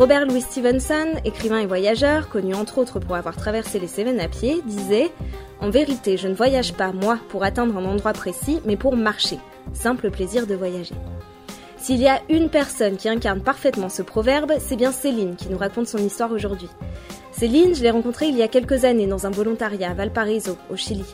Robert Louis Stevenson, écrivain et voyageur, connu entre autres pour avoir traversé les Cévennes à pied, disait En vérité, je ne voyage pas, moi, pour atteindre un endroit précis, mais pour marcher. Simple plaisir de voyager. S'il y a une personne qui incarne parfaitement ce proverbe, c'est bien Céline qui nous raconte son histoire aujourd'hui. Céline, je l'ai rencontrée il y a quelques années dans un volontariat à Valparaiso, au Chili.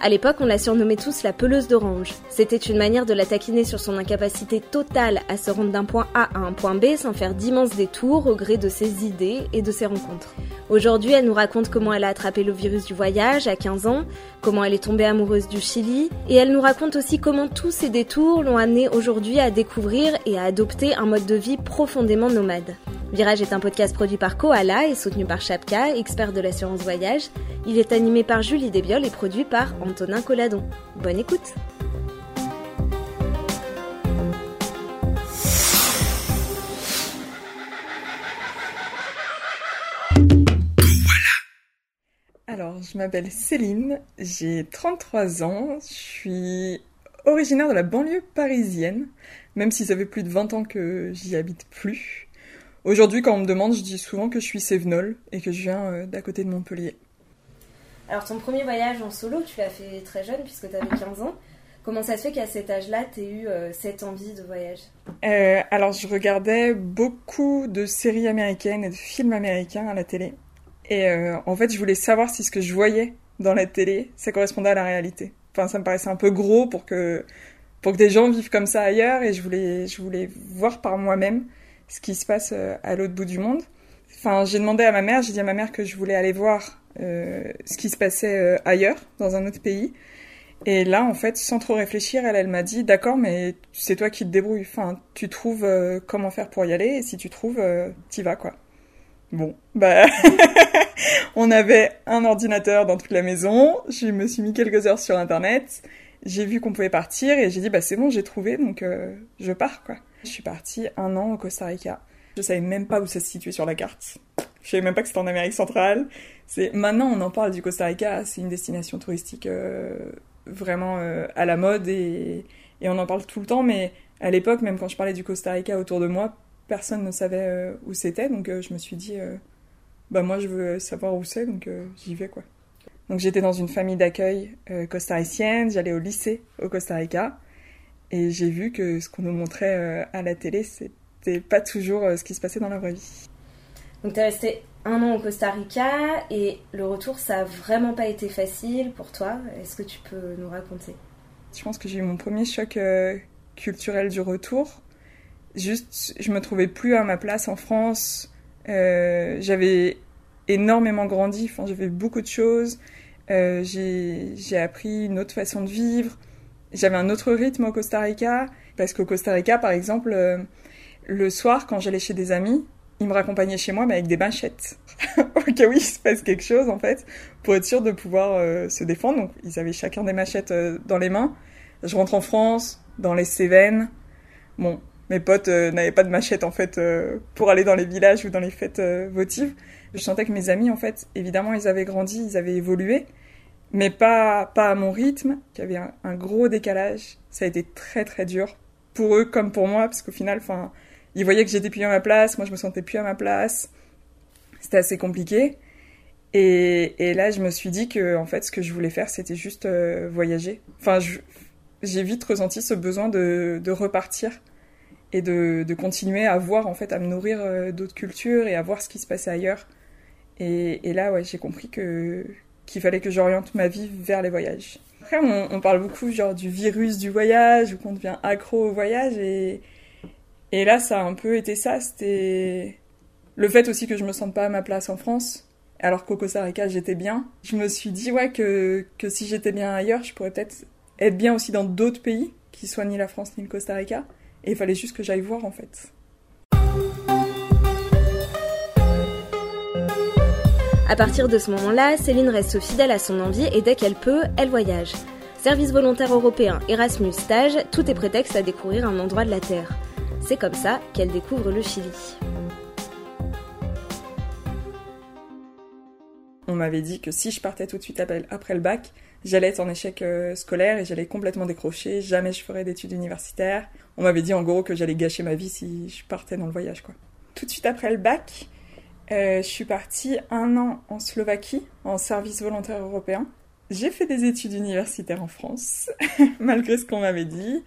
À l'époque, on la surnommait tous la peleuse d'orange. C'était une manière de la taquiner sur son incapacité totale à se rendre d'un point A à un point B sans faire d'immenses détours au gré de ses idées et de ses rencontres. Aujourd'hui, elle nous raconte comment elle a attrapé le virus du voyage à 15 ans, comment elle est tombée amoureuse du Chili, et elle nous raconte aussi comment tous ces détours l'ont amenée aujourd'hui à découvrir et à adopter un mode de vie profondément nomade. Virage est un podcast produit par Koala et soutenu par Chapka, expert de l'assurance voyage. Il est animé par Julie Desbiol et produit par Antonin Colladon. Bonne écoute je m'appelle Céline, j'ai 33 ans, je suis originaire de la banlieue parisienne, même si ça fait plus de 20 ans que j'y habite plus. Aujourd'hui, quand on me demande, je dis souvent que je suis sévenole et que je viens euh, d'à côté de Montpellier. Alors, ton premier voyage en solo, tu l'as fait très jeune puisque tu avais 15 ans. Comment ça se fait qu'à cet âge-là, tu aies eu euh, cette envie de voyage? Euh, Alors, je regardais beaucoup de séries américaines et de films américains à la télé. Et en fait, je voulais savoir si ce que je voyais dans la télé, ça correspondait à la réalité. Enfin, ça me paraissait un peu gros pour que, pour que des gens vivent comme ça ailleurs et je voulais, je voulais voir par moi-même ce qui se passe euh, à l'autre bout du monde. Enfin, j'ai demandé à ma mère, j'ai dit à ma mère que je voulais aller voir euh, ce qui se passait euh, ailleurs, dans un autre pays. Et là, en fait, sans trop réfléchir, elle, elle m'a dit, d'accord, mais c'est toi qui te débrouilles. Enfin, tu trouves comment faire pour y aller, et si tu trouves, t'y vas, quoi. Bon, bah, on avait un ordinateur dans toute la maison. Je me suis mis quelques heures sur Internet. J'ai vu qu'on pouvait partir et j'ai dit, bah, c'est bon, j'ai trouvé, donc je pars, quoi. Je suis partie un an au Costa Rica. Je savais même pas où ça se situait sur la carte. Je savais même pas que c'était en Amérique centrale. C'est maintenant on en parle du Costa Rica, c'est une destination touristique euh, vraiment euh, à la mode et, on en parle tout le temps. Mais à l'époque, même quand je parlais du Costa Rica autour de moi, personne ne savait euh, où c'était. Donc je me suis dit, bah moi je veux savoir où c'est, donc j'y vais quoi. Donc j'étais dans une famille d'accueil costaricienne. J'allais au lycée au Costa Rica. Et j'ai vu que ce qu'on nous montrait euh, à la télé, c'était pas toujours euh, ce qui se passait dans la vraie vie. Donc tu es resté un an au Costa Rica et le retour, ça a vraiment pas été facile pour toi. Est-ce que tu peux nous raconter? Je pense que j'ai eu mon premier choc euh, culturel du retour. Juste, je me trouvais plus à ma place en France. j'avais énormément grandi, enfin, j'ai fait beaucoup de choses. j'ai appris une autre façon de vivre j'avais un autre rythme au Costa Rica, parce qu'au Costa Rica, par exemple, euh, le soir, quand j'allais chez des amis, ils me raccompagnaient chez moi, mais avec des machettes. au cas où il se passe quelque chose, en fait, pour être sûr de pouvoir euh, se défendre. Donc, ils avaient chacun des machettes euh, dans les mains. Je rentre en France, dans les Cévennes. Bon, mes potes n'avaient pas de machette, en fait, pour aller dans les villages ou dans les fêtes votives. Je sentais que mes amis, en fait, évidemment, ils avaient grandi, ils avaient évolué mais pas, pas à mon rythme. Il y avait un, gros décalage. Ça a été très très dur pour eux comme pour moi, parce qu'au final, enfin, ils voyaient que j'étais plus à ma place, moi je me sentais plus à ma place. C'était assez compliqué. Et, et, là, je me suis dit que en fait, ce que je voulais faire, c'était juste euh, voyager. Enfin, j'ai vite ressenti ce besoin de, de repartir et de, de, continuer à voir, en fait, à me nourrir euh, d'autres cultures et à voir ce qui se passait ailleurs. Et, et là, ouais, j'ai compris que qu'il fallait que j'oriente ma vie vers les voyages. Après, on, parle beaucoup genre du virus du voyage ou qu'on devient accro au voyage et et là, ça a un peu été ça. C'était le fait aussi que je me sente pas à ma place en France, alors qu'au Costa Rica j'étais bien. Je me suis dit ouais que que si j'étais bien ailleurs, je pourrais peut-être être bien aussi dans d'autres pays qui soient ni la France ni le Costa Rica. Et il fallait juste que j'aille voir en fait. À partir de ce moment-là, Céline reste fidèle à son envie et dès qu'elle peut, elle voyage. Service volontaire européen, Erasmus, stage, tout est prétexte à découvrir un endroit de la Terre. C'est comme ça qu'elle découvre le Chili. On m'avait dit que si je partais tout de suite après le bac, j'allais être en échec euh, scolaire et j'allais complètement décrocher, jamais je ferais d'études universitaires. On m'avait dit en gros que j'allais gâcher ma vie si je partais dans le voyage tout de suite après le bac, je suis partie un an en Slovaquie en service volontaire européen. J'ai fait des études universitaires en France, malgré ce qu'on m'avait dit.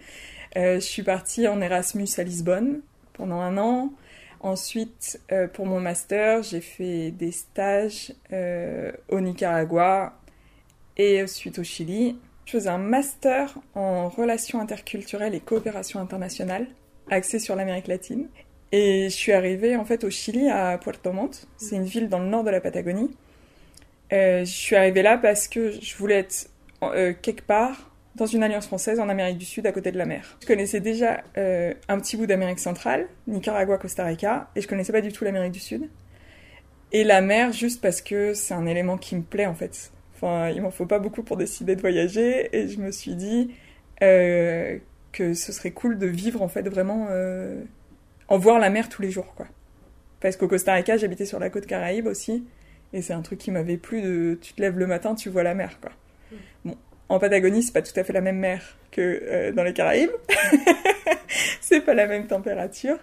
je suis partie en Erasmus à Lisbonne pendant un an. Ensuite, euh, pour mon master, j'ai fait des stages euh, au Nicaragua et ensuite au Chili. Je faisais un master en relations interculturelles et coopération internationale, axé sur l'Amérique latine. Et je suis arrivée en fait au Chili, à Puerto Montt. C'est une ville dans le nord de la Patagonie. Euh, je suis arrivée là parce que je voulais être quelque part dans une alliance française en Amérique du Sud à côté de la mer. Je connaissais déjà euh, un petit bout d'Amérique centrale, Nicaragua, Costa Rica, et je connaissais pas du tout l'Amérique du Sud. Et la mer, juste parce que c'est un élément qui me plaît en fait. Enfin, il m'en faut pas beaucoup pour décider de voyager, et je me suis dit euh, que ce serait cool de vivre en fait vraiment euh, en voir la mer tous les jours quoi. Parce qu'au Costa Rica, j'habitais sur la côte Caraïbe aussi, et c'est un truc qui m'avait plu de tu te lèves le matin, tu vois la mer quoi. Bon, en Patagonie, c'est pas tout à fait la même mer que euh, dans les Caraïbes. c'est pas la même température.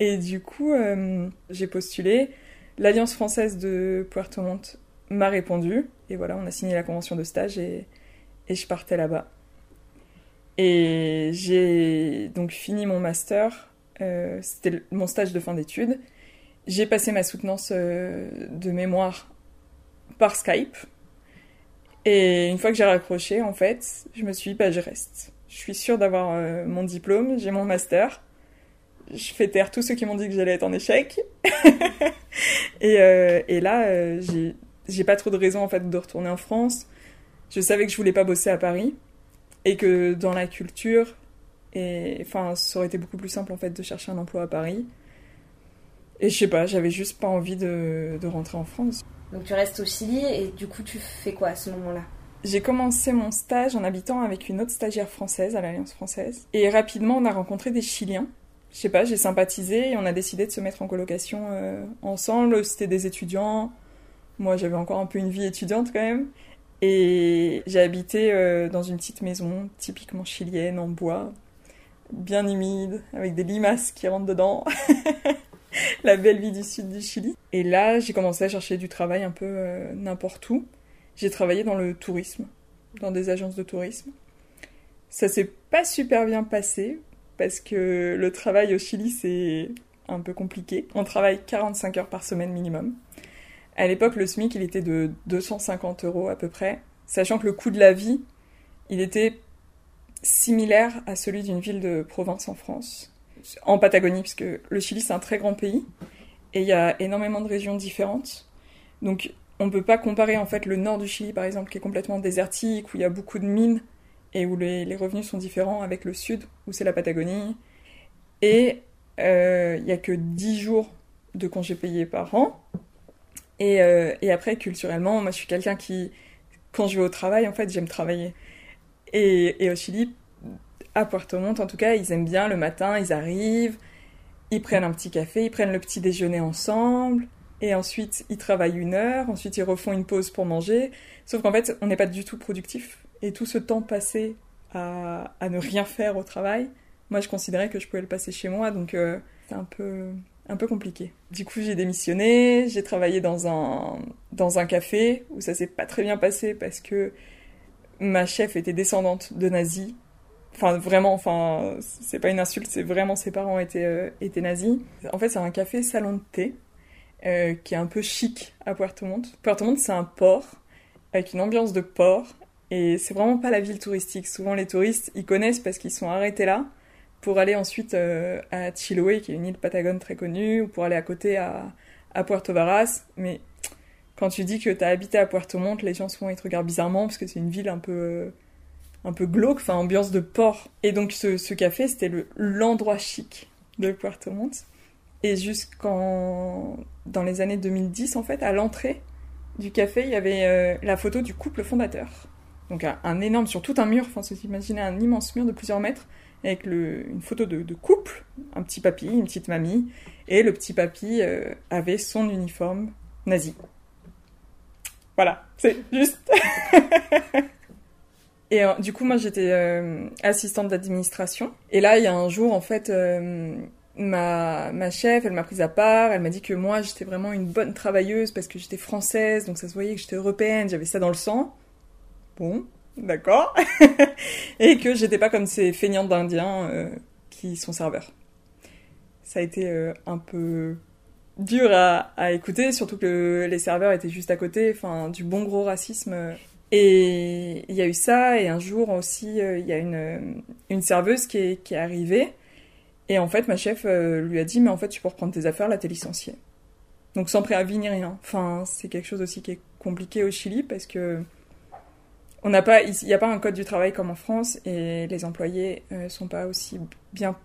Et du coup, j'ai postulé. L'Alliance française de Puerto Montt m'a répondu. Et voilà, on a signé la convention de stage et, je partais là-bas. Et j'ai donc fini mon master. Euh, c'était mon stage de fin d'études. J'ai passé ma soutenance de mémoire par Skype. Et une fois que j'ai raccroché, en fait, je me suis dit, bah, je reste. Je suis sûre d'avoir euh, mon diplôme, j'ai mon master. Je fais taire tous ceux qui m'ont dit que j'allais être en échec. et, euh, là, euh, j'ai pas trop de raison, en fait, de retourner en France. Je savais que je voulais pas bosser à Paris. Et que dans la culture, et enfin, ça aurait été beaucoup plus simple, en fait, de chercher un emploi à Paris. Et je sais pas, j'avais juste pas envie de, de rentrer en France. Donc tu restes au Chili et du coup tu fais quoi à ce moment-là? J'ai commencé mon stage en habitant avec une autre stagiaire française à l'Alliance française. Et rapidement, on a rencontré des Chiliens. Je sais pas, j'ai sympathisé et on a décidé de se mettre en colocation euh, ensemble. C'était des étudiants. Moi, j'avais encore un peu une vie étudiante quand même. Et j'ai habité euh, dans une petite maison typiquement chilienne en bois, bien humide, avec des limaces qui rentrent dedans. la belle vie du sud du Chili. Et là, j'ai commencé à chercher du travail un peu euh, n'importe où. J'ai travaillé dans le tourisme, dans des agences de tourisme. Ça s'est pas super bien passé parce que le travail au Chili, c'est un peu compliqué. On travaille 45 heures par semaine minimum. À l'époque, le SMIC, il était de 250 euros à peu près, sachant que le coût de la vie, il était similaire à celui d'une ville de province en France en Patagonie, puisque le Chili c'est un très grand pays et il y a énormément de régions différentes. Donc on ne peut pas comparer en fait le nord du Chili par exemple qui est complètement désertique, où il y a beaucoup de mines et où les, revenus sont différents avec le sud, où c'est la Patagonie. Et euh, il n'y a que 10 jours de congés payés par an. Et, euh, et après, culturellement, moi je suis quelqu'un qui, quand je vais au travail, en fait, j'aime travailler. Et, et au Chili, à Puerto Montt, en tout cas, ils aiment bien le matin, ils arrivent, ils prennent un petit café, ils prennent le petit déjeuner ensemble, et ensuite ils travaillent une heure, ensuite ils refont une pause pour manger. Sauf qu'en fait, on n'est pas du tout productif. Et tout ce temps passé à, ne rien faire au travail, moi je considérais que je pouvais le passer chez moi, donc euh, c'est un peu, un peu compliqué. Du coup, j'ai démissionné, j'ai travaillé dans un, dans un café où ça s'est pas très bien passé parce que ma chef était descendante de nazis Enfin, vraiment, enfin, c'est pas une insulte, c'est vraiment ses parents étaient, euh, étaient nazis. En fait, c'est un café salon de thé euh, qui est un peu chic à Puerto Montt. Puerto Montt, c'est un port avec une ambiance de port et c'est vraiment pas la ville touristique. Souvent, les touristes, ils connaissent parce qu'ils sont arrêtés là pour aller ensuite euh, à Chiloé, qui est une île patagone très connue, ou pour aller à côté à, Puerto Varas. Mais quand tu dis que t'as habité à Puerto Montt, les gens souvent ils te regardent bizarrement parce que c'est une ville un peu un peu glauque, enfin ambiance de port. Et donc ce, café, c'était l'endroit chic de Puerto Montt. Et jusqu'en dans les années 2010, en fait, à l'entrée du café, il y avait euh, la photo du couple fondateur. Donc un, énorme, sur tout un mur, enfin, vous imaginez un immense mur de plusieurs mètres, avec une photo de, couple, un petit papy, une petite mamie, et le petit papy euh, avait son uniforme nazi. Voilà, c'est juste. Et euh, du coup, moi, j'étais euh, assistante d'administration. Et là, il y a un jour, en fait, ma, ma chef, elle m'a prise à part, elle m'a dit que moi j'étais vraiment une bonne travailleuse parce que j'étais française, donc ça se voyait que j'étais européenne, j'avais ça dans le sang. Bon, d'accord. et que j'étais pas comme ces feignantes d'indiens euh, qui sont serveurs. Ça a été euh, un peu dur à, écouter, surtout que les serveurs étaient juste à côté, enfin du bon gros racisme. Et il y a eu ça, et un jour aussi, euh, il y a une, serveuse qui est, qui est arrivée et en fait, ma chef lui a dit, mais en fait, tu peux reprendre tes affaires, là, t'es licencié. Donc sans préavis ni rien. Enfin, c'est quelque chose aussi qui est compliqué au Chili parce que on n'a pas, il n'y a pas un code du travail comme en France et les employés euh, sont pas aussi bien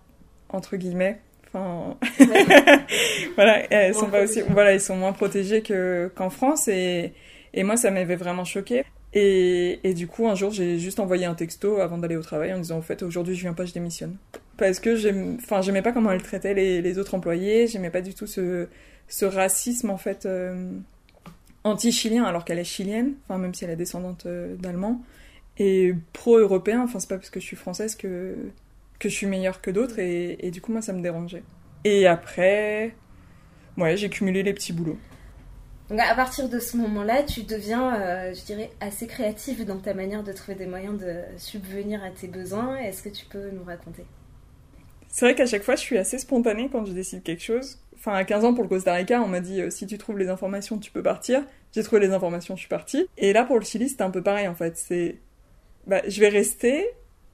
entre guillemets. Enfin, voilà, ils sont pas aussi, voilà, ils sont moins protégés que qu'en France et et moi ça m'avait vraiment choqué. Et, et, du coup, un jour, j'ai juste envoyé un texto avant d'aller au travail en disant, en fait, aujourd'hui, je viens pas, je démissionne parce que j'aime, enfin, j'aimais pas comment elle traitait les, les autres employés, j'aimais pas du tout ce, ce racisme en fait euh, anti-chilien alors qu'elle est chilienne, enfin même si elle est descendante euh, d'Allemands, et pro-européen, enfin c'est pas parce que je suis française que que je suis meilleure que d'autres et, du coup moi ça me dérangeait. Et après, ouais, j'ai cumulé les petits boulots. Donc à partir de ce moment-là, tu deviens, euh, je dirais, assez créative dans ta manière de trouver des moyens de subvenir à tes besoins. Est-ce que tu peux nous raconter? C'est vrai qu'à chaque fois, je suis assez spontanée quand je décide quelque chose. Enfin, à 15 ans pour le Costa Rica, on m'a dit euh, si tu trouves les informations, tu peux partir. J'ai trouvé les informations, je suis partie. Et là, pour le Chili, c'était un peu pareil en fait. C'est, bah, je vais rester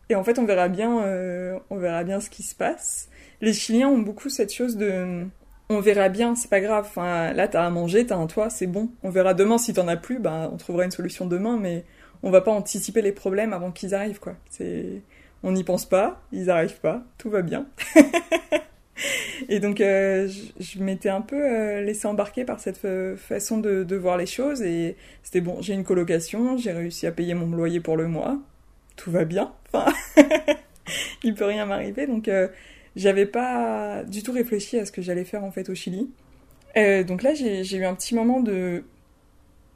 et en fait, on verra bien, euh, on verra bien ce qui se passe. Les Chiliens ont beaucoup cette chose de, on verra bien, c'est pas grave. Enfin, là, t'as à manger, t'as un toit, c'est bon. On verra demain si t'en as plus, bah, on trouvera une solution demain, mais on va pas anticiper les problèmes avant qu'ils arrivent, quoi. C'est on n'y pense pas, ils n'arrivent pas, tout va bien. et donc euh, je, m'étais un peu euh, laissé embarquer par cette euh, façon de, voir les choses et c'était bon, j'ai une colocation, j'ai réussi à payer mon loyer pour le mois, tout va bien, enfin il peut rien m'arriver donc j'avais pas du tout réfléchi à ce que j'allais faire en fait au Chili. donc là j'ai eu un petit moment de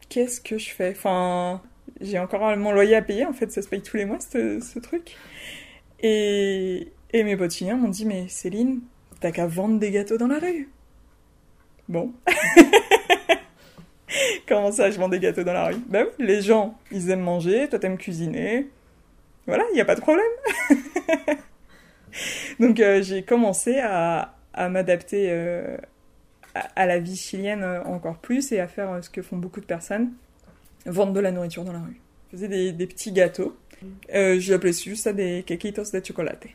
qu'est-ce que je fais? Enfin, j'ai encore mon loyer à payer, en fait, ça se paye tous les mois, ce, truc. Et, mes potes chiliens m'ont dit, mais Céline, t'as qu'à vendre des gâteaux dans la rue. Bon. Comment ça, je vends des gâteaux dans la rue? Ben oui, les gens, ils aiment manger, toi t'aimes cuisiner. Voilà, il n'y a pas de problème. Donc euh, j'ai commencé à, m'adapter euh, à, la vie chilienne euh, encore plus et à faire ce que font beaucoup de personnes, vendre de la nourriture dans la rue. Je faisais des, petits gâteaux euh, J'appelais juste ça des quequitos de chocolate.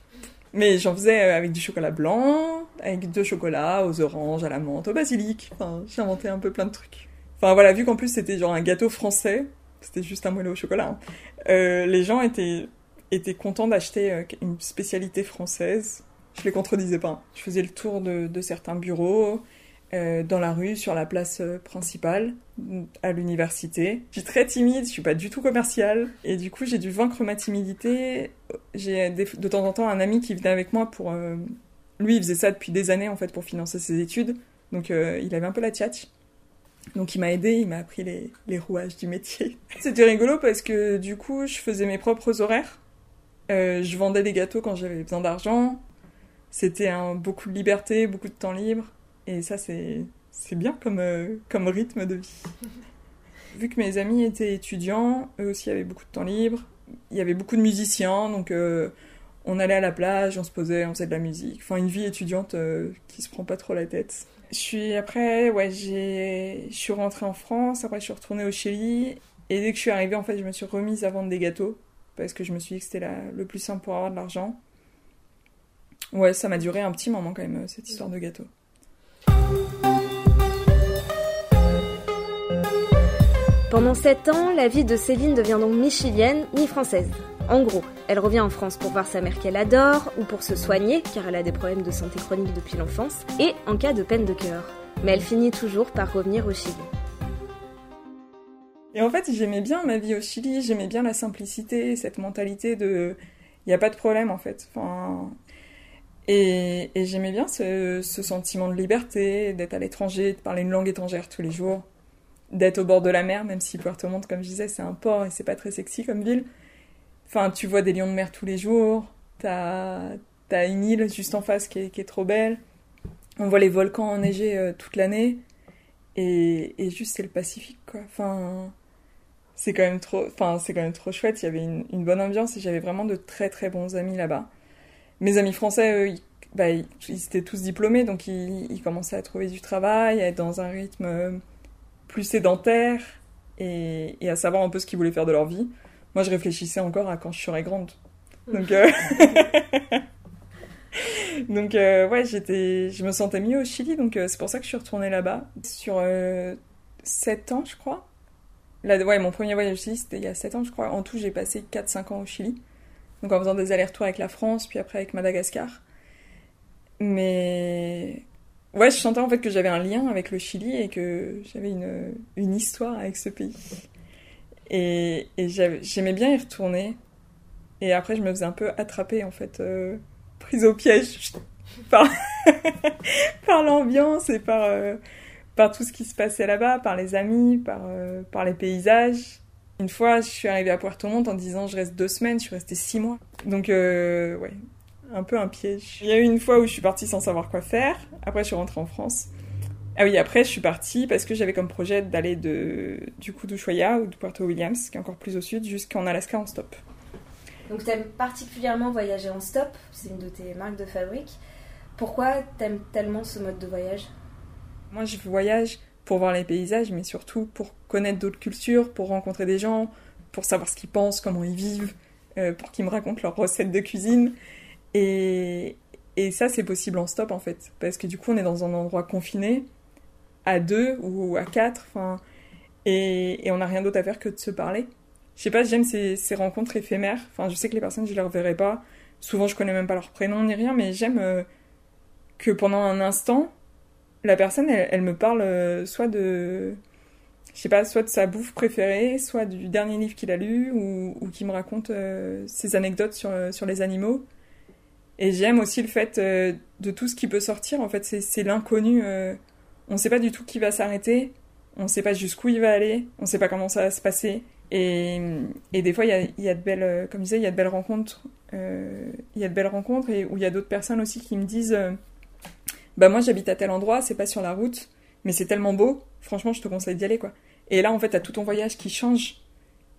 Mais j'en faisais euh, avec du chocolat blanc, avec deux chocolats, aux oranges, à la menthe, au basilic. Enfin, j'ai inventé un peu plein de trucs. Enfin voilà, vu qu'en plus c'était genre un gâteau français, c'était juste un moelleux au chocolat, hein. euh, les gens étaient, étaient contents d'acheter euh, une spécialité française. Je les contredisais pas. Je faisais le tour de, certains bureaux, dans la rue, sur la place principale, à l'université. Je suis très timide, je suis pas du tout commerciale, et du coup j'ai dû vaincre ma timidité. J'ai de temps en temps un ami qui venait avec moi pour... Euh, lui, il faisait ça depuis des années en fait pour financer ses études, donc il avait un peu la tchatch. Donc il m'a aidé, il m'a appris les, les rouages du métier. C'était rigolo parce que du coup je faisais mes propres horaires. je vendais des gâteaux quand j'avais besoin d'argent. C'était beaucoup de liberté, beaucoup de temps libre. Et ça, c'est, c'est bien comme, euh, comme rythme de vie. Vu que mes amis étaient étudiants, eux aussi avaient beaucoup de temps libre. Il y avait beaucoup de musiciens, donc euh, on allait à la plage, on se posait, on faisait de la musique. Enfin, une vie étudiante euh, qui se prend pas trop la tête. Je suis après, ouais, j'ai, je suis rentrée en France. Après, je suis retournée au Chili. Et dès que je suis arrivée, en fait, je me suis remise à vendre des gâteaux parce que je me suis dit que c'était le plus simple pour avoir de l'argent. Ouais, ça m'a duré un petit moment quand même cette histoire de gâteaux. Pendant 7 ans, la vie de Céline devient donc mi-chilienne, mi-française. En gros, elle revient en France pour voir sa mère qu'elle adore, ou pour se soigner, car elle a des problèmes de santé chronique depuis l'enfance, et en cas de peine de cœur. Mais elle finit toujours par revenir au Chili. Et en fait, j'aimais bien ma vie au Chili, j'aimais bien la simplicité, cette mentalité de... Il n'y a pas de problème en fait. Et, j'aimais bien ce, sentiment de liberté, d'être à l'étranger, de parler une langue étrangère tous les jours, d'être au bord de la mer, même si Puerto Montt, comme je disais, c'est un port et c'est pas très sexy comme ville. Enfin, tu vois des lions de mer tous les jours, t'as as une île juste en face qui est, trop belle. on voit les volcans enneigés toute l'année. Et, juste, c'est le Pacifique, quoi. Enfin, c'est quand même trop, enfin, c'est quand même trop chouette. Il y avait une, bonne ambiance et j'avais vraiment de très très bons amis là-bas. Mes amis français, eux, ils, bah, ils, étaient tous diplômés, donc ils, ils, commençaient à trouver du travail, à être dans un rythme plus sédentaire et, à savoir un peu ce qu'ils voulaient faire de leur vie. Moi, je réfléchissais encore à quand je serais grande. Donc, euh... euh, ouais, j'étais, je me sentais mieux au Chili, donc euh, c'est pour ça que je suis retournée là-bas. Sur euh, 7 ans, je crois. Là, ouais, mon premier voyage au Chili, c'était il y a 7 ans, je crois. En tout, j'ai passé 4-5 ans au Chili. Donc en faisant des allers-retours avec la France, puis après avec Madagascar. Mais ouais, je sentais en fait que j'avais un lien avec le Chili et que j'avais une, une histoire avec ce pays. Et, j'aimais bien y retourner. Et après, je me faisais un peu attraper, en fait, euh, prise au piège par, par l'ambiance et par, euh, par tout ce qui se passait là-bas, par les amis, par, euh, par les paysages. Une fois, je suis arrivée à Puerto Montt en disant je reste deux semaines, je suis restée six mois. Donc, ouais, un peu un piège. Il y a eu une fois où je suis partie sans savoir quoi faire. Après, je suis rentrée en France. Ah oui, après, je suis partie parce que j'avais comme projet d'aller de, du coup d'Ushuaia ou de Puerto Williams, qui est encore plus au sud, jusqu'en Alaska en stop. Donc, tu aimes particulièrement voyager en stop, c'est une de tes marques de fabrique. Pourquoi t'aimes tellement ce mode de voyage? Moi, je voyage pour voir les paysages, mais surtout pour connaître d'autres cultures, pour rencontrer des gens, pour savoir ce qu'ils pensent, comment ils vivent, euh, pour qu'ils me racontent leurs recettes de cuisine. Et, ça, c'est possible en stop, en fait. Parce que du coup, on est dans un endroit confiné à deux ou à quatre, enfin, et, on n'a rien d'autre à faire que de se parler. Je sais pas, j'aime ces, rencontres éphémères. Enfin, je sais que les personnes, je les reverrai pas. Souvent, je connais même pas leur prénom ni rien, mais j'aime euh, que pendant un instant, la personne, elle, me parle euh, soit de, je sais pas, soit de sa bouffe préférée, soit du dernier livre qu'il a lu, ou, ou qui me raconte euh, ses anecdotes sur les animaux. Et j'aime aussi le fait euh, de tout ce qui peut sortir. En fait, c'est l'inconnu. Euh, on ne sait pas du tout qui va s'arrêter. On ne sait pas jusqu'où il va aller. On ne sait pas comment ça va se passer. Et, des fois, il y a, de belles, euh, comme je disais, il y a de belles rencontres. Il y a de belles rencontres et où il y a d'autres personnes aussi qui me disent, bah moi j'habite à tel endroit, c'est pas sur la route, mais c'est tellement beau. Franchement, je te conseille d'y aller. Et là, en fait, t'as tout ton voyage qui change.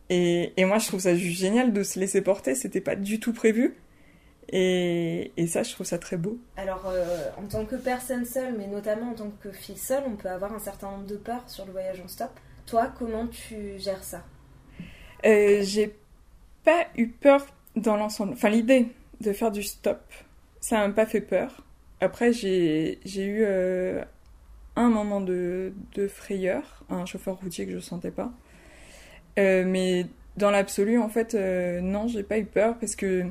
Et, et moi, je trouve ça juste génial de se laisser porter. C'était pas du tout prévu. Et, et, ça, je trouve ça très beau. Alors, euh, en tant que personne seule, mais notamment en tant que fille seule, on peut avoir un certain nombre de peurs sur le voyage en stop. Toi, comment tu gères ça? Euh, J'ai pas eu peur dans l'ensemble. Enfin, l'idée de faire du stop, ça m'a pas fait peur. Après, j'ai eu euh, un moment de, de, frayeur, un chauffeur routier que je sentais pas. Mais dans l'absolu, en fait, non, j'ai pas eu peur parce que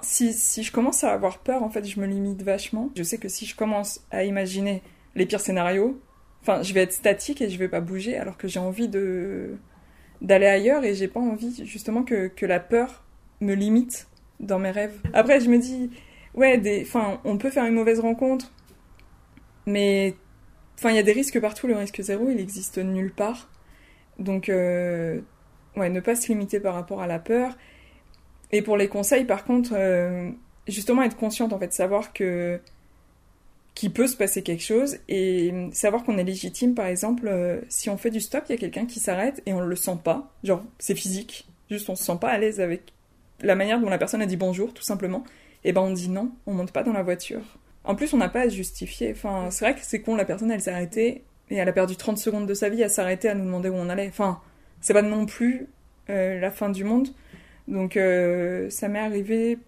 si, je commence à avoir peur, en fait, je me limite vachement. Je sais que si je commence à imaginer les pires scénarios, enfin, je vais être statique et je vais pas bouger alors que j'ai envie de d'aller ailleurs et j'ai pas envie justement que, que la peur me limite dans mes rêves. Après, je me dis, ouais, on peut faire une mauvaise rencontre, mais il y a des risques partout. Le risque zéro, il existe nulle part. Donc, euh, ouais, ne pas se limiter par rapport à la peur. Et pour les conseils, par contre, euh, justement être consciente, en fait, savoir que qu'il peut se passer quelque chose et savoir qu'on est légitime, par exemple, euh, si on fait du stop, il y a quelqu'un qui s'arrête et on le sent pas, genre c'est physique, juste on se sent pas à l'aise avec la manière dont la personne a dit bonjour, tout simplement, et ben on dit non, on monte pas dans la voiture. En plus, on n'a pas à se justifier. Enfin, c'est vrai que c'est con, la personne, elle s'est arrêtée et elle a perdu 30 secondes de sa vie à s'arrêter à nous demander où on allait. Enfin, c'est pas non plus euh, la fin du monde. Donc euh, ça m'est arrivé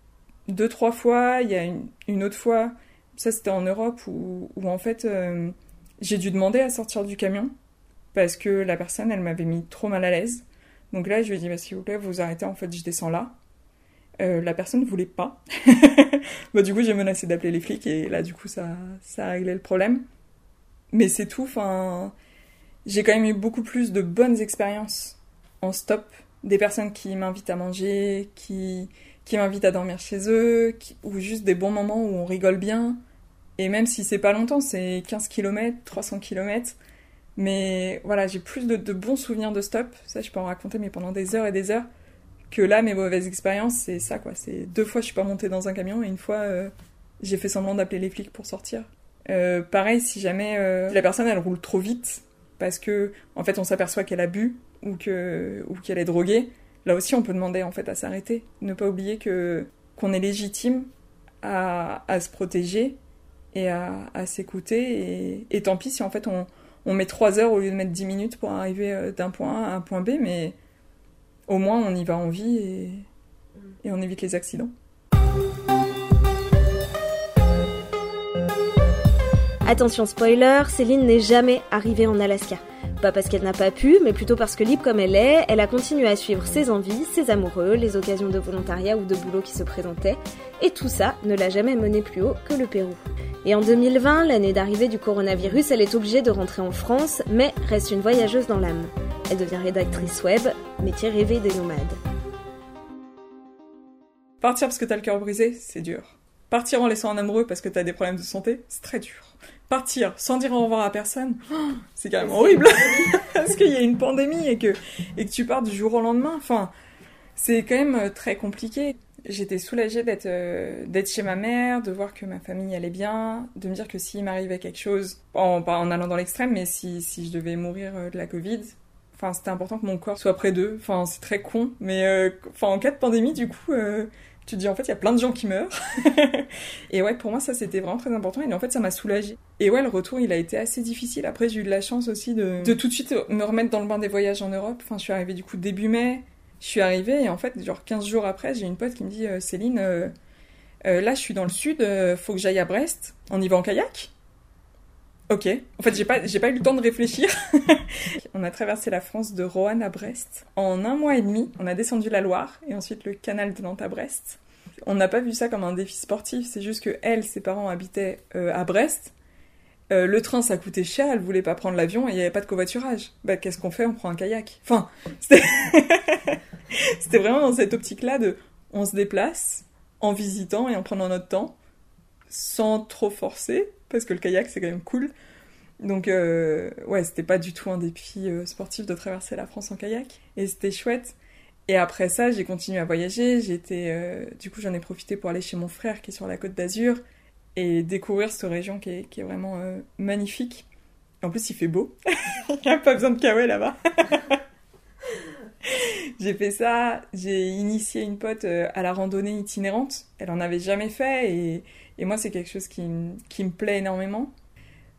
deux, trois fois. Il y a une, autre fois, ça c'était en Europe, où, en fait euh, j'ai dû demander à sortir du camion parce que la personne, elle m'avait mis trop mal à l'aise. Donc là, je lui ai dit, bah, s'il vous plaît, vous arrêtez, en fait, je descends là. Euh, la personne ne voulait pas. bah, du coup, j'ai menacé d'appeler les flics et là, du coup, ça, ça a réglé le problème. Mais c'est tout. J'ai quand même eu beaucoup plus de bonnes expériences en stop des personnes qui m'invitent à manger, qui, qui m'invitent à dormir chez eux, ou juste des bons moments où on rigole bien. Et même si c'est pas longtemps, c'est 15 km, 300 km. Mais voilà, j'ai plus de, de, bons souvenirs de stop. Ça, je peux en raconter, mais pendant des heures et des heures. Que là, mes mauvaises expériences, c'est ça, quoi. C'est deux fois, je suis pas montée dans un camion et une fois, euh, j'ai fait semblant d'appeler les flics pour sortir. Euh, pareil, si jamais euh, la personne elle roule trop vite parce que en fait on s'aperçoit qu'elle a bu ou que ou qu'elle est droguée, là aussi on peut demander en fait à s'arrêter. Ne pas oublier que qu'on est légitime à, à, se protéger et à, à s'écouter et, et, tant pis si en fait on, on met 3 heures au lieu de mettre 10 minutes pour arriver euh, d'un point A à un point B, mais au moins on y va en vie et, et on évite les accidents. Attention spoiler, Céline n'est jamais arrivée en Alaska. Pas parce qu'elle n'a pas pu, mais plutôt parce que libre comme elle est, elle a continué à suivre ses envies, ses amoureux, les occasions de volontariat ou de boulot qui se présentaient, et tout ça ne l'a jamais menée plus haut que le Pérou. Et en 2020, l'année d'arrivée du coronavirus, elle est obligée de rentrer en France, mais reste une voyageuse dans l'âme. Elle devient rédactrice web, métier rêvé des nomades. Partir parce que t'as le cœur brisé, c'est dur. Partir en laissant un amoureux parce que t'as des problèmes de santé, c'est très dur partir sans dire au revoir à personne, c'est carrément horrible. Parce qu'il y a une pandémie et que, et que tu pars du jour au lendemain. Enfin, c'est quand même euh, très compliqué. J'étais soulagée d'être euh, d'être chez ma mère, de voir que ma famille allait bien, de me dire que s'il m'arrivait quelque chose, en, pas en allant dans l'extrême, mais si, si je devais mourir euh, de la Covid, enfin c'était important que mon corps soit près d'eux. Enfin c'est très con, mais enfin en cas de pandémie du coup, tu te dis en fait il y a plein de gens qui meurent. Et ouais pour moi ça c'était vraiment très important. Et en fait ça m'a soulagée. Et ouais le retour il a été assez difficile. Après j'ai eu de la chance aussi de, de tout de suite me remettre dans le bain des voyages en Europe. Enfin je suis arrivée du coup début mai je suis arrivée. Et en fait genre 15 jours après j'ai une pote qui me dit euh, Céline euh, euh, là je suis dans le sud faut que j'aille à Brest. On y va en kayak Ok. En fait, j'ai pas, eu le temps de réfléchir. on a traversé la France de Roanne à Brest. En un mois et demi, on a descendu la Loire et ensuite le canal de Nantes à Brest. On n'a pas vu ça comme un défi sportif, c'est juste que elle, ses parents habitaient euh, à Brest. Euh, le train, ça coûtait cher, elle voulait pas prendre l'avion et il n'y avait pas de covoiturage. Bah, qu'est-ce qu'on fait? On prend un kayak. Enfin, c'était vraiment dans cette optique-là de on se déplace en visitant et en prenant notre temps, sans trop forcer, parce que le kayak c'est quand même cool. Donc euh, ouais, c'était pas du tout un défi euh, sportif de traverser la France en kayak et c'était chouette. Et après ça, j'ai continué à voyager. J'étais, euh, du coup, j'en ai profité pour aller chez mon frère qui est sur la Côte d'Azur et découvrir cette région qui est, vraiment magnifique. en plus, il fait beau. il n'y a pas besoin de kawaii là-bas. j'ai fait ça. J'ai initié une pote à la randonnée itinérante. Elle en avait jamais fait et et moi, c'est quelque chose qui, qui, me plaît énormément.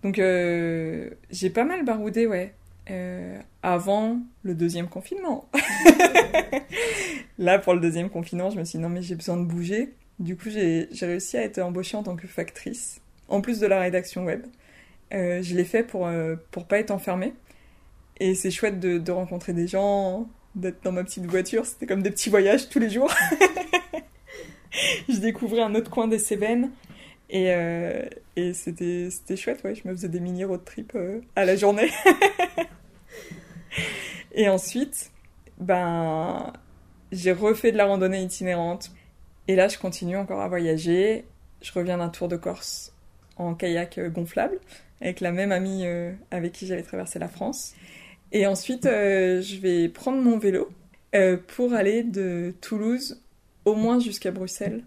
Donc, euh, j'ai pas mal baroudé, ouais. Euh, avant le deuxième confinement. Là, pour le deuxième confinement, je me suis dit non, mais j'ai besoin de bouger. Du coup, j'ai réussi à être embauchée en tant que factrice, en plus de la rédaction web. Euh, je l'ai fait pour, euh, pour pas être enfermée. Et c'est chouette de, de rencontrer des gens, d'être dans ma petite voiture. C'était comme des petits voyages tous les jours. je découvrais un autre coin des Cévennes. Et, euh, et c'était, c'était chouette, ouais. Je me faisais des mini road trip euh, à la journée. et ensuite, ben, j'ai refait de la randonnée itinérante. Et là, je continue encore à voyager. Je reviens d'un tour de Corse en kayak euh, gonflable avec la même amie avec qui j'avais traversé la France. Et ensuite, je vais prendre mon vélo pour aller de Toulouse au moins jusqu'à Bruxelles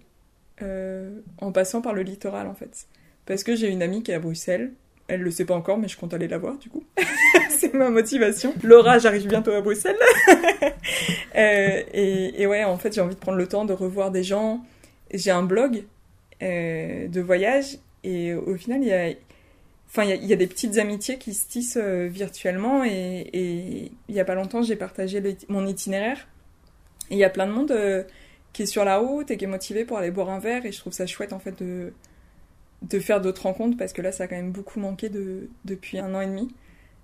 euh, en passant par le littoral en fait. Parce que j'ai une amie qui est à Bruxelles. Elle le sait pas encore, mais je compte aller la voir du coup. c'est ma motivation. Laura, j'arrive bientôt à Bruxelles. euh, et, ouais, en fait, j'ai envie de prendre le temps de revoir des gens. J'ai un blog euh, de voyage et au final, il y a, enfin, il y, a des petites amitiés qui se tissent virtuellement. Et, il y a pas longtemps, j'ai partagé mon itinéraire. Il y a plein de monde qui est sur la route et qui est motivé pour aller boire un verre. Et je trouve ça chouette en fait de, de faire d'autres rencontres parce que là, ça a quand même beaucoup manqué de, depuis un an et demi.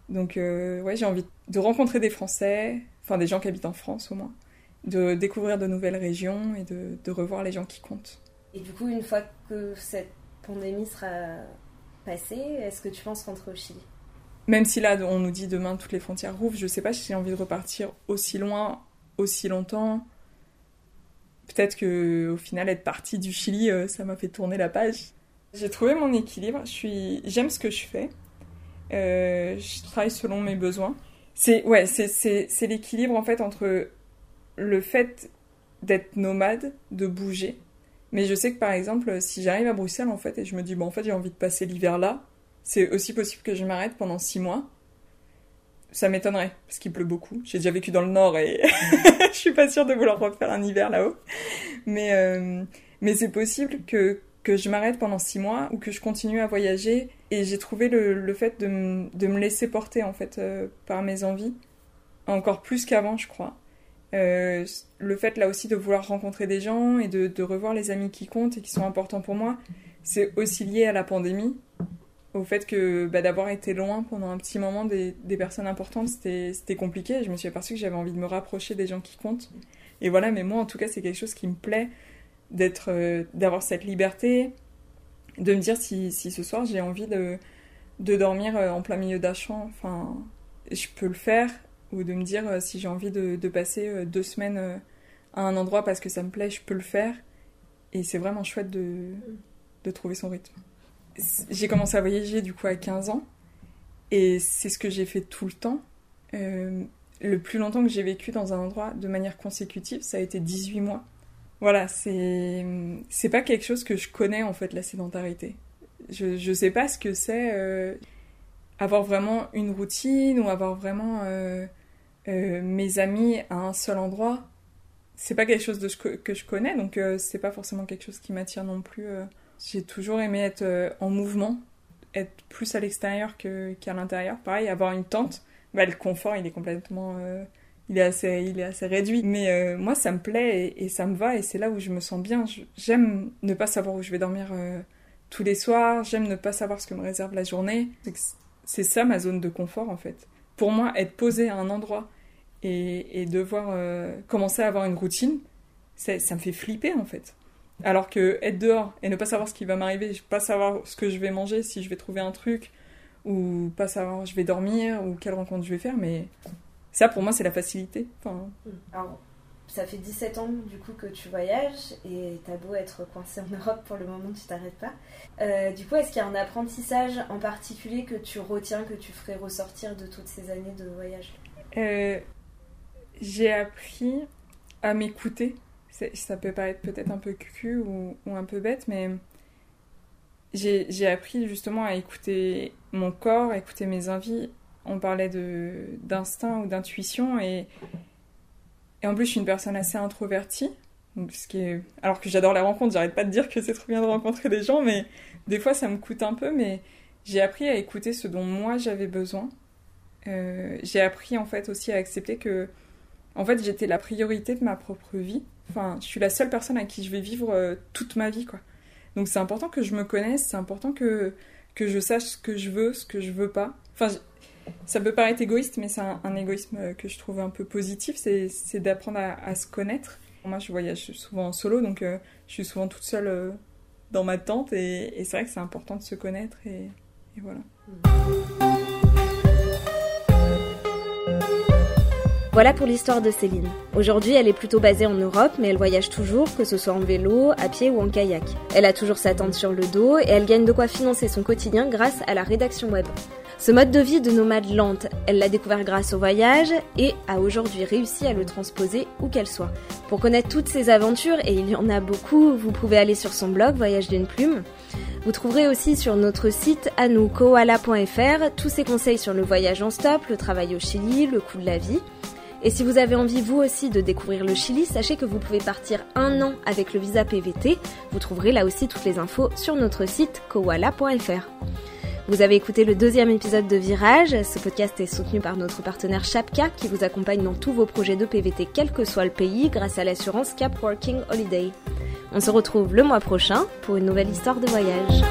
Donc euh, ouais, j'ai envie de rencontrer des Français, enfin des gens qui habitent en France au moins, de découvrir de nouvelles régions et de, de revoir les gens qui comptent. Et du coup, une fois que cette pandémie sera passée, est-ce que tu penses rentrer au Chili? Même si là, on nous dit demain toutes les frontières rouvrent, je sais pas si j'ai envie de repartir aussi loin, aussi longtemps peut-être que au final être partie du Chili, euh, ça m'a fait tourner la page. J'ai trouvé mon équilibre. Je suis, j'aime ce que je fais. Euh, je travaille selon mes besoins. C'est ouais, c'est l'équilibre en fait entre le fait d'être nomade, de bouger, Mais je sais que par exemple, si j'arrive à Bruxelles en fait et je me dis bon en fait j'ai envie de passer l'hiver là, c'est aussi possible que je m'arrête pendant six mois. Ça m'étonnerait parce qu'il pleut beaucoup. J'ai déjà vécu dans le nord et je suis pas sûre de vouloir refaire un hiver là-haut. Mais euh, mais c'est possible que que je m'arrête pendant six mois ou que je continue à voyager. Et j'ai trouvé le, le fait de, de, me laisser porter en fait euh, par mes envies encore plus qu'avant, je crois. Euh, le fait là aussi de vouloir rencontrer des gens et de, de, revoir les amis qui comptent et qui sont importants pour moi, c'est aussi lié à la pandémie, au fait que bah, d'avoir été loin pendant un petit moment des, personnes importantes, c'était compliqué. Je me suis aperçue que j'avais envie de me rapprocher des gens qui comptent. Et voilà, mais moi en tout cas, c'est quelque chose qui me plaît d'être, euh, d'avoir cette liberté, de me dire si, si ce soir j'ai envie de, de dormir euh, en plein milieu d'un champ, enfin, je peux le faire, ou de me dire euh, si j'ai envie de, de, passer deux semaines à un endroit parce que ça me plaît, je peux le faire. Et c'est vraiment chouette de, de trouver son rythme. J'ai commencé à voyager du coup à 15 ans, et c'est ce que j'ai fait tout le temps. Euh, le plus longtemps que j'ai vécu dans un endroit de manière consécutive, ça a été 18 mois. Voilà, c'est pas quelque chose que je connais en fait la sédentarité. Je je sais pas ce que c'est euh, avoir vraiment une routine ou avoir vraiment euh, mes amis à un seul endroit. C'est pas quelque chose de, que je connais donc c'est pas forcément quelque chose qui m'attire non plus. J'ai toujours aimé être euh, en mouvement, être plus à l'extérieur qu'à l'intérieur. Pareil, avoir une tente, bah, le confort il est complètement euh, il est assez, il est assez réduit. Mais euh, moi, ça me plaît et, ça me va et c'est là où je me sens bien. J'aime ne pas savoir où je vais dormir tous les soirs. J'aime ne pas savoir ce que me réserve la journée. C'est ça ma zone de confort en fait. Pour moi, être posé à un endroit et, devoir commencer à avoir une routine, ça me fait flipper en fait. Alors que être dehors et ne pas savoir ce qui va m'arriver, pas savoir ce que je vais manger, si je vais trouver un truc, ou pas savoir je vais dormir, ou quelle rencontre je vais faire, mais ça, pour moi, c'est la facilité. Enfin... Alors, ça fait 17 ans du coup que tu voyages et t'as beau être coincé en Europe pour le moment, tu t'arrêtes pas. Euh, du coup, est-ce qu'il y a un apprentissage en particulier que tu retiens, que tu ferais ressortir de toutes ces années de voyage? Euh, J'ai appris à m'écouter. Ça peut paraître peut-être un peu cucu ou, un peu bête, mais j'ai appris justement à écouter mon corps, à écouter mes envies. On parlait d'instinct ou d'intuition et, et en plus je suis une personne assez introvertie ce qui est alors que j'adore la rencontre j'arrête pas de dire que c'est trop bien de rencontrer des gens mais des fois ça me coûte un peu mais j'ai appris à écouter ce dont moi j'avais besoin. Euh, j'ai appris en fait aussi à accepter que en fait j'étais la priorité de ma propre vie enfin je suis la seule personne à qui je vais vivre euh, toute ma vie quoi donc c'est important que je me connaisse c'est important que que je sache ce que je veux ce que je veux pas enfin ça peut paraître égoïste, mais c'est un, égoïsme que je trouve un peu positif, c'est d'apprendre à, se connaître. Moi, je voyage souvent en solo, donc euh, je suis souvent toute seule euh, dans ma tente, et, c'est vrai que c'est important de se connaître, et, voilà. Voilà pour l'histoire de Céline. Aujourd'hui, elle est plutôt basée en Europe, mais elle voyage toujours, que ce soit en vélo, à pied ou en kayak. Elle a toujours sa tente sur le dos et elle gagne de quoi financer son quotidien grâce à la rédaction web. Ce mode de vie de nomade lente, elle l'a découvert grâce au voyage et a aujourd'hui réussi à le transposer où qu'elle soit. Pour connaître toutes ses aventures, et il y en a beaucoup, vous pouvez aller sur son blog Voyage d'une plume. Vous trouverez aussi sur notre site anoukoala.fr tous ses conseils sur le voyage en stop, le travail au Chili, le coût de la vie. Et si vous avez envie vous aussi de découvrir le Chili, sachez que vous pouvez partir un an avec le visa PVT. Vous trouverez là aussi toutes les infos sur notre site koala.fr. Vous avez écouté le deuxième épisode de Virage. Ce podcast est soutenu par notre partenaire Chapka qui vous accompagne dans tous vos projets de PVT quel que soit le pays grâce à l'assurance Cap Working Holiday. On se retrouve le mois prochain pour une nouvelle histoire de voyage.